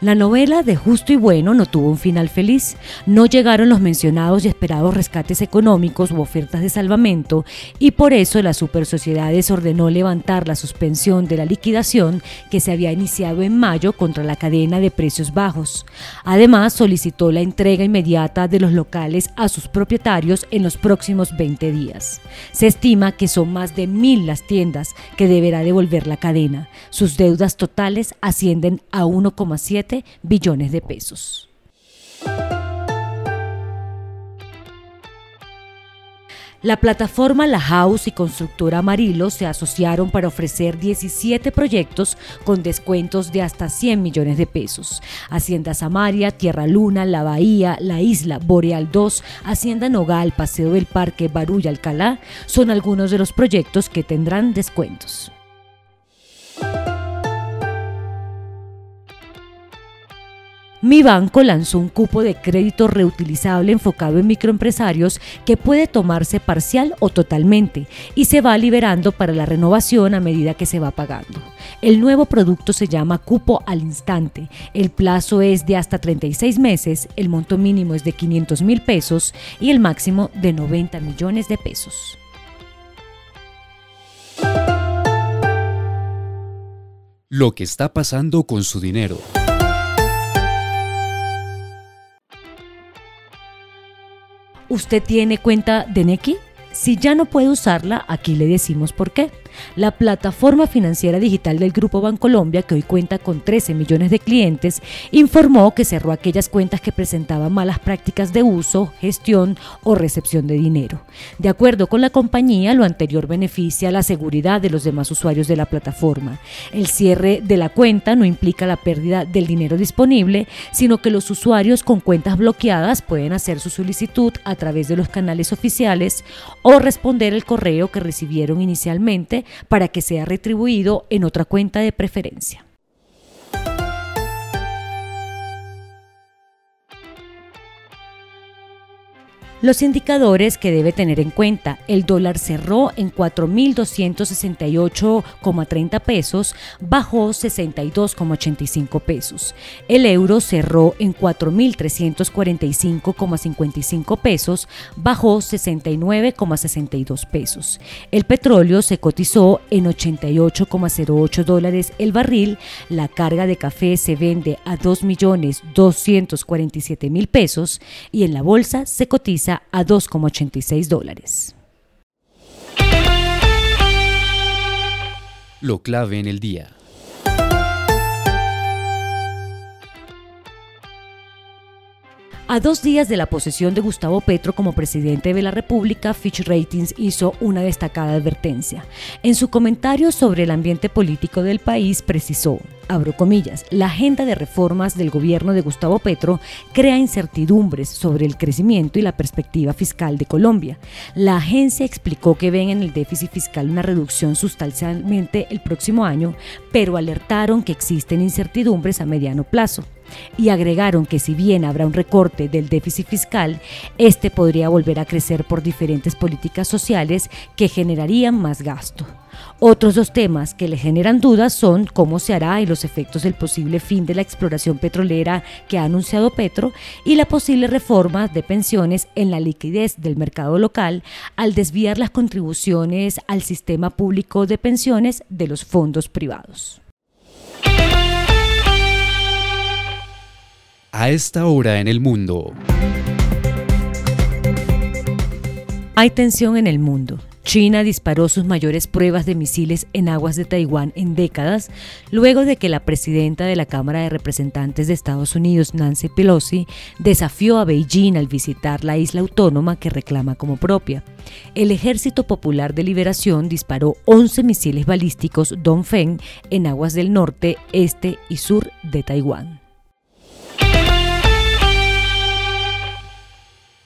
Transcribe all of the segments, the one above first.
La novela de Justo y Bueno no tuvo un final feliz. No llegaron los mencionados y esperados rescates económicos u ofertas de salvamento y por eso la Super Sociedades ordenó levantar la suspensión de la liquidación que se había iniciado en mayo contra la cadena de precios bajos. Además, solicitó la entrega inmediata de los locales a sus propietarios en los próximos 20 días. Se estima que son más de mil las tiendas que deberá devolver la cadena. Sus deudas totales ascienden a 1,7 billones de pesos. La plataforma La House y constructora Amarillo se asociaron para ofrecer 17 proyectos con descuentos de hasta 100 millones de pesos. Hacienda Samaria, Tierra Luna, La Bahía, La Isla, Boreal 2, Hacienda Nogal, Paseo del Parque, Barulla, Alcalá son algunos de los proyectos que tendrán descuentos. Mi banco lanzó un cupo de crédito reutilizable enfocado en microempresarios que puede tomarse parcial o totalmente y se va liberando para la renovación a medida que se va pagando. El nuevo producto se llama cupo al instante. El plazo es de hasta 36 meses, el monto mínimo es de 500 mil pesos y el máximo de 90 millones de pesos. Lo que está pasando con su dinero. ¿Usted tiene cuenta de Neki? Si ya no puede usarla, aquí le decimos por qué. La plataforma financiera digital del Grupo Bancolombia, que hoy cuenta con 13 millones de clientes, informó que cerró aquellas cuentas que presentaban malas prácticas de uso, gestión o recepción de dinero. De acuerdo con la compañía, lo anterior beneficia la seguridad de los demás usuarios de la plataforma. El cierre de la cuenta no implica la pérdida del dinero disponible, sino que los usuarios con cuentas bloqueadas pueden hacer su solicitud a través de los canales oficiales o responder el correo que recibieron inicialmente para que sea retribuido en otra cuenta de preferencia. Los indicadores que debe tener en cuenta. El dólar cerró en 4.268,30 pesos, bajó 62,85 pesos. El euro cerró en 4.345,55 pesos, bajó 69,62 pesos. El petróleo se cotizó en 88,08 dólares el barril. La carga de café se vende a 2.247.000 pesos y en la bolsa se cotiza a 2,86 dólares. Lo clave en el día. A dos días de la posesión de Gustavo Petro como presidente de la República, Fitch Ratings hizo una destacada advertencia. En su comentario sobre el ambiente político del país precisó, abro comillas, la agenda de reformas del gobierno de Gustavo Petro crea incertidumbres sobre el crecimiento y la perspectiva fiscal de Colombia. La agencia explicó que ven en el déficit fiscal una reducción sustancialmente el próximo año, pero alertaron que existen incertidumbres a mediano plazo y agregaron que si bien habrá un recorte del déficit fiscal, este podría volver a crecer por diferentes políticas sociales que generarían más gasto. Otros dos temas que le generan dudas son cómo se hará y los efectos del posible fin de la exploración petrolera que ha anunciado Petro y la posible reforma de pensiones en la liquidez del mercado local al desviar las contribuciones al sistema público de pensiones de los fondos privados. A esta hora en el mundo. Hay tensión en el mundo. China disparó sus mayores pruebas de misiles en aguas de Taiwán en décadas, luego de que la presidenta de la Cámara de Representantes de Estados Unidos, Nancy Pelosi, desafió a Beijing al visitar la isla autónoma que reclama como propia. El Ejército Popular de Liberación disparó 11 misiles balísticos Dongfeng en aguas del norte, este y sur de Taiwán.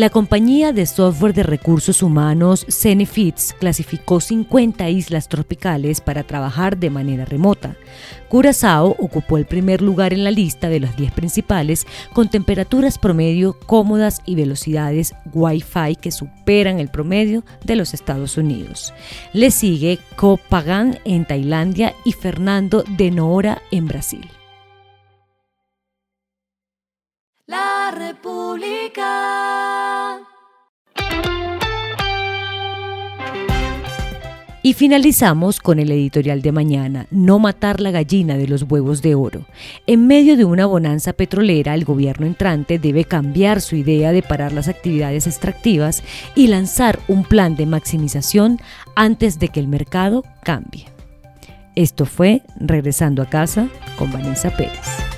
La compañía de software de recursos humanos Cenefits clasificó 50 islas tropicales para trabajar de manera remota. Curazao ocupó el primer lugar en la lista de las 10 principales con temperaturas promedio cómodas y velocidades Wi-Fi que superan el promedio de los Estados Unidos. Le sigue Koh Phangan en Tailandia y Fernando de Noora en Brasil. La República. Y finalizamos con el editorial de mañana, No matar la gallina de los huevos de oro. En medio de una bonanza petrolera, el gobierno entrante debe cambiar su idea de parar las actividades extractivas y lanzar un plan de maximización antes de que el mercado cambie. Esto fue Regresando a casa con Vanessa Pérez.